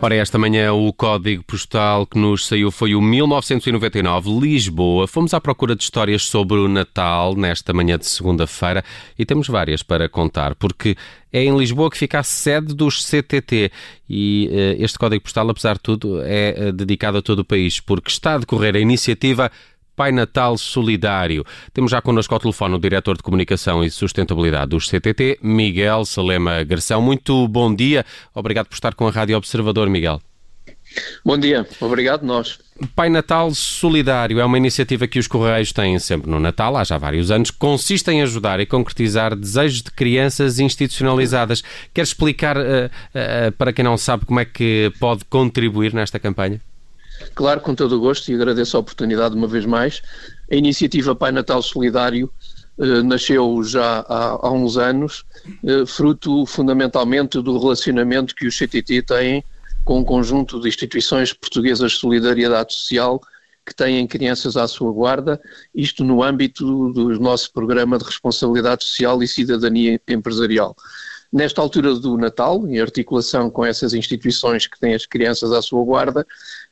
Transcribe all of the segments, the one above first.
Ora, esta manhã o código postal que nos saiu foi o 1999, Lisboa. Fomos à procura de histórias sobre o Natal nesta manhã de segunda-feira e temos várias para contar, porque é em Lisboa que fica a sede dos CTT e uh, este código postal, apesar de tudo, é uh, dedicado a todo o país, porque está a decorrer a iniciativa Pai Natal Solidário. Temos já connosco ao telefone o diretor de Comunicação e Sustentabilidade dos CTT, Miguel Salema Garção. Muito bom dia. Obrigado por estar com a Rádio Observador, Miguel. Bom dia, obrigado nós. Pai Natal Solidário é uma iniciativa que os Correios têm sempre no Natal, há já vários anos, consiste em ajudar e concretizar desejos de crianças institucionalizadas. Quer explicar uh, uh, para quem não sabe como é que pode contribuir nesta campanha? Claro, com todo o gosto e agradeço a oportunidade uma vez mais. A iniciativa Pai Natal Solidário eh, nasceu já há, há uns anos, eh, fruto fundamentalmente do relacionamento que o CTT tem com um conjunto de instituições portuguesas de solidariedade social que têm crianças à sua guarda, isto no âmbito do nosso programa de responsabilidade social e cidadania empresarial. Nesta altura do Natal, em articulação com essas instituições que têm as crianças à sua guarda,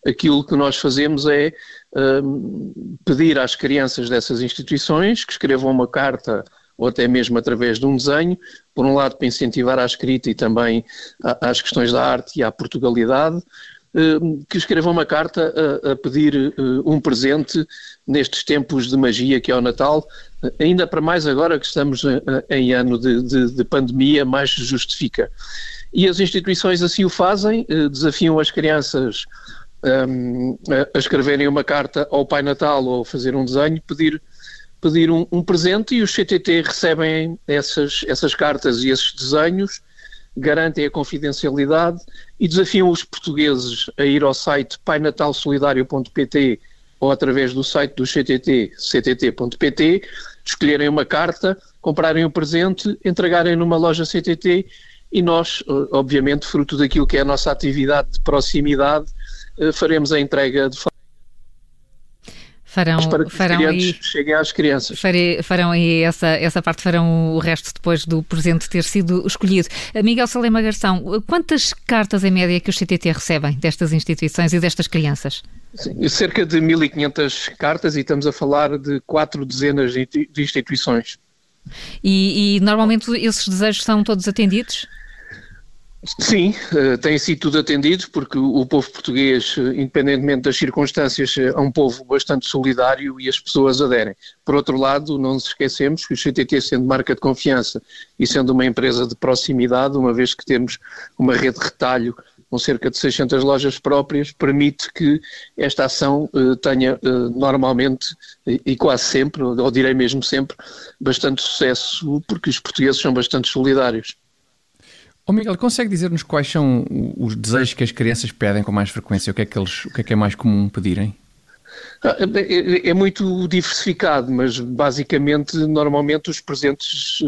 aquilo que nós fazemos é um, pedir às crianças dessas instituições que escrevam uma carta ou até mesmo através de um desenho, por um lado para incentivar a escrita e também às questões da arte e à Portugalidade, que escrevam uma carta a, a pedir hum, um presente nestes tempos de magia que é o Natal, ainda para mais agora que estamos eh, eh, em ano de, de, de pandemia, mais se justifica. E as instituições assim o fazem, eh, desafiam as crianças um, ehm, a escreverem uma carta ao Pai Natal ou fazer um desenho, pedir, pedir um, um, presente e os CTT recebem essas, essas cartas e esses desenhos, garantem a confidencialidade e desafiam os portugueses a ir ao site painatalsolidario.pt ou através do site do CTT, ctt.pt, escolherem uma carta, comprarem um presente, entregarem numa loja CTT e nós, obviamente, fruto daquilo que é a nossa atividade de proximidade, eh, faremos a entrega de farão, para que farão os e, cheguem às crianças. Farei, farão e essa, essa parte farão o resto depois do presente ter sido escolhido. Eh, Miguel Salema Garção, quantas cartas em média que os CTT recebem destas instituições e destas crianças? Sim, cerca de 1.500 cartas e estamos a falar de quatro dezenas de instituições. E, e normalmente esses desejos são todos atendidos? Sim, uh, tem sido tudo atendido, porque o, povo português, uh, independentemente das circunstâncias, é um povo bastante solidário e as pessoas aderem. Por outro lado, não nos esquecemos que o CTT, sendo marca de confiança e sendo uma empresa de proximidade, uma vez que temos uma rede de retalho com cerca de 600 lojas próprias, permite que esta ação tenha normalmente e quase sempre, ou direi mesmo sempre, bastante sucesso, porque os portugueses são bastante solidários. Ô Miguel, consegue dizer-nos quais são os desejos que as crianças pedem com mais frequência? O que é que, eles, o que, é, que é mais comum pedirem? Ah, é, é, muito diversificado, mas basicamente, normalmente, os presentes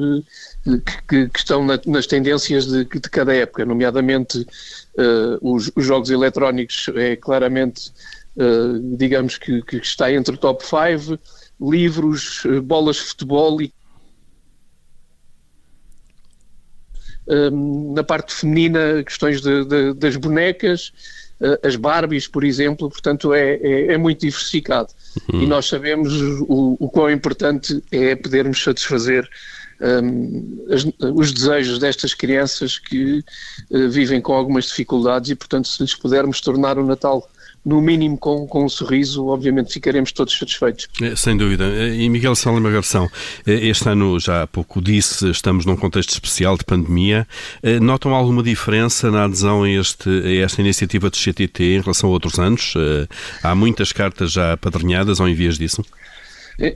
eh, que, que estão na, nas tendências de, de, cada época, nomeadamente uh, os, os, jogos eletrónicos, é claramente, uh, digamos que, que, está entre o top 5, livros, bolas de futebol e na parte feminina, questões de, de, das bonecas, uh, as Barbies, por exemplo, portanto é, é, é muito diversificado. Uhum. E nós sabemos o, o quão importante é podermos satisfazer um, as, os desejos destas crianças que uh, vivem com algumas dificuldades e, portanto, se lhes pudermos tornar o Natal no mínimo com, com um sorriso, obviamente ficaremos todos satisfeitos. É, sem dúvida. E Miguel Salima Garção, é, este ano, já há pouco disse, estamos num contexto especial de pandemia. É, notam alguma diferença na adesão a, este, a esta iniciativa do CTT em relação a outros anos? Há muitas cartas já apadrinhadas ou envias disso?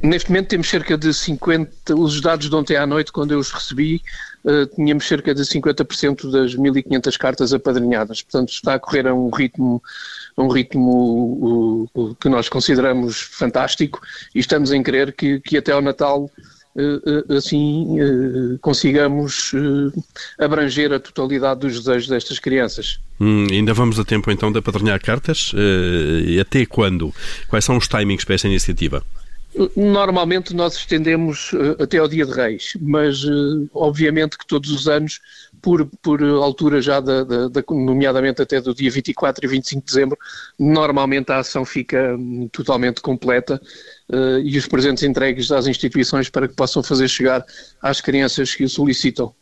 Neste momento temos cerca de 50, os dados de ontem à noite, quando eu os recebi, uh, tínhamos cerca de 50% das 1500 cartas apadrinhadas. Portanto, está a correr a um ritmo um ritmo o, o, que nós consideramos fantástico e estamos em crer que, que até ao Natal uh, assim uh, consigamos abranger a totalidade dos desejos destas crianças. Hum, ainda vamos a tempo então de apadrinhar cartas? até quando? Quais são os timings para esta iniciativa? Normalmente nós estendemos uh, até ao dia de Reis, mas uh, obviamente que todos os anos, por, por altura já, da, da, da, nomeadamente até do dia 24 e 25 de dezembro, normalmente a ação fica um, totalmente completa uh, e os presentes entregues às instituições para que possam fazer chegar às crianças que o solicitam.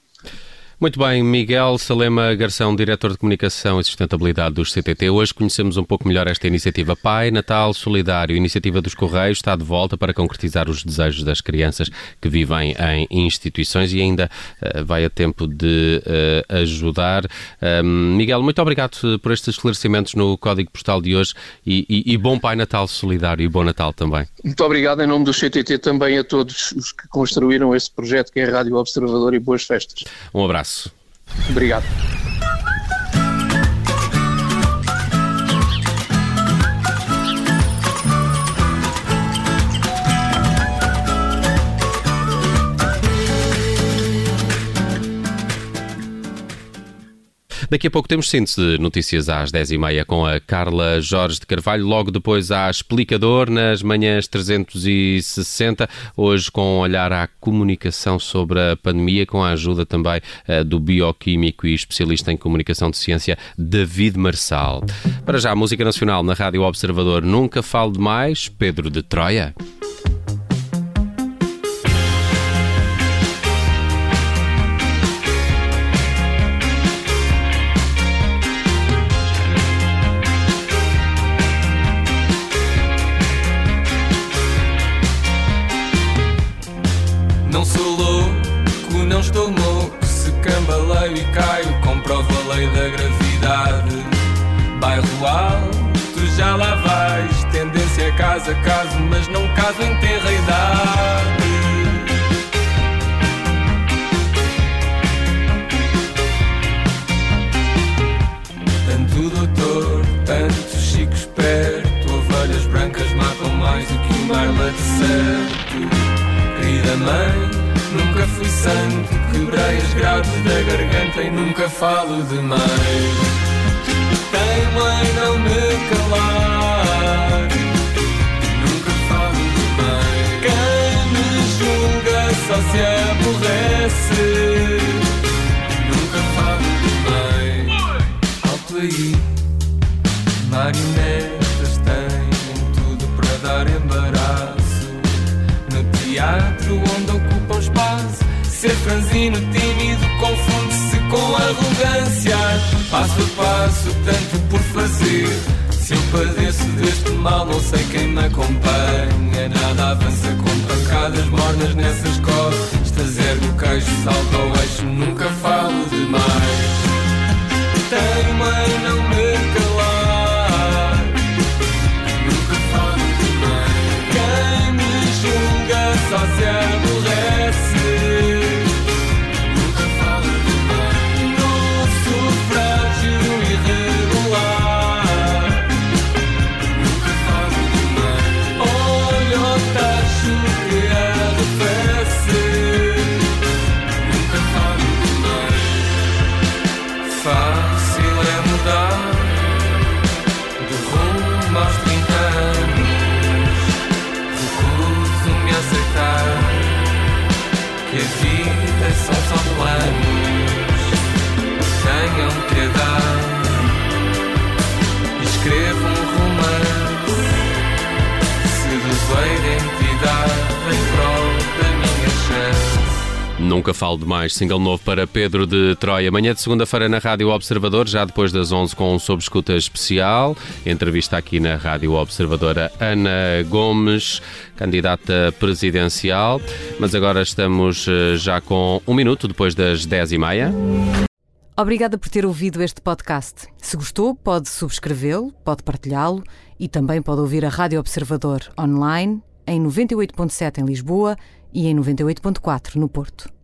Muito bem, Miguel Salema Garção, Diretor de Comunicação e Sustentabilidade dos CTT. Hoje conhecemos um pouco melhor esta iniciativa Pai Natal Solidário. A iniciativa dos Correios está de volta para concretizar os desejos das crianças que vivem em instituições e ainda uh, vai a tempo de uh, ajudar. Um, Miguel, muito obrigado por estes esclarecimentos no Código Postal de hoje e, e, e bom Pai Natal Solidário e bom Natal também. Muito obrigado em nome do CTT também a todos os que construíram esse projeto que é Rádio Observador e boas festas. Um abraço. Obrigado. Daqui a pouco temos síntese de notícias às 10h30 com a Carla Jorge de Carvalho. Logo depois há Explicador nas manhãs 360. Hoje com um olhar à comunicação sobre a pandemia, com a ajuda também uh, do bioquímico e especialista em comunicação de ciência David Marçal. Para já, a música nacional na Rádio Observador. Nunca falo demais. Pedro de Troia. Casa, caso, mas não caso em ter a idade. Tanto doutor, tanto chico esperto, ovelhas brancas matam mais do que o mar de certo. Querida mãe, fui santo, quebrei as grades da garganta e nunca falo demais. Tenho em não me calar. Teatro onde ocupam espaço, ser franzino, tímido, confunde-se com arrogância. Passo a passo, tanto por fazer. Se eu padeço deste mal, não sei quem me acompanha. Nada avança com pancadas mornas nessas costas. Ergo o queixo, salto ao eixo, nunca falo demais. myself unwound Nunca falo demais. Single novo para Pedro de Troia. Amanhã de segunda-feira na Rádio Observador, já depois das 11 com um sob escuta especial. Entrevista aqui na Rádio Observadora Ana Gomes, candidata presidencial. Mas agora estamos eh, já com um minuto depois das 10 e meia. Obrigada por ter ouvido este podcast. Se gostou, pode subscrevê-lo, pode partilhá-lo e também pode ouvir a Rádio Observador online em 98.7 em Lisboa e em 98.4 no Porto.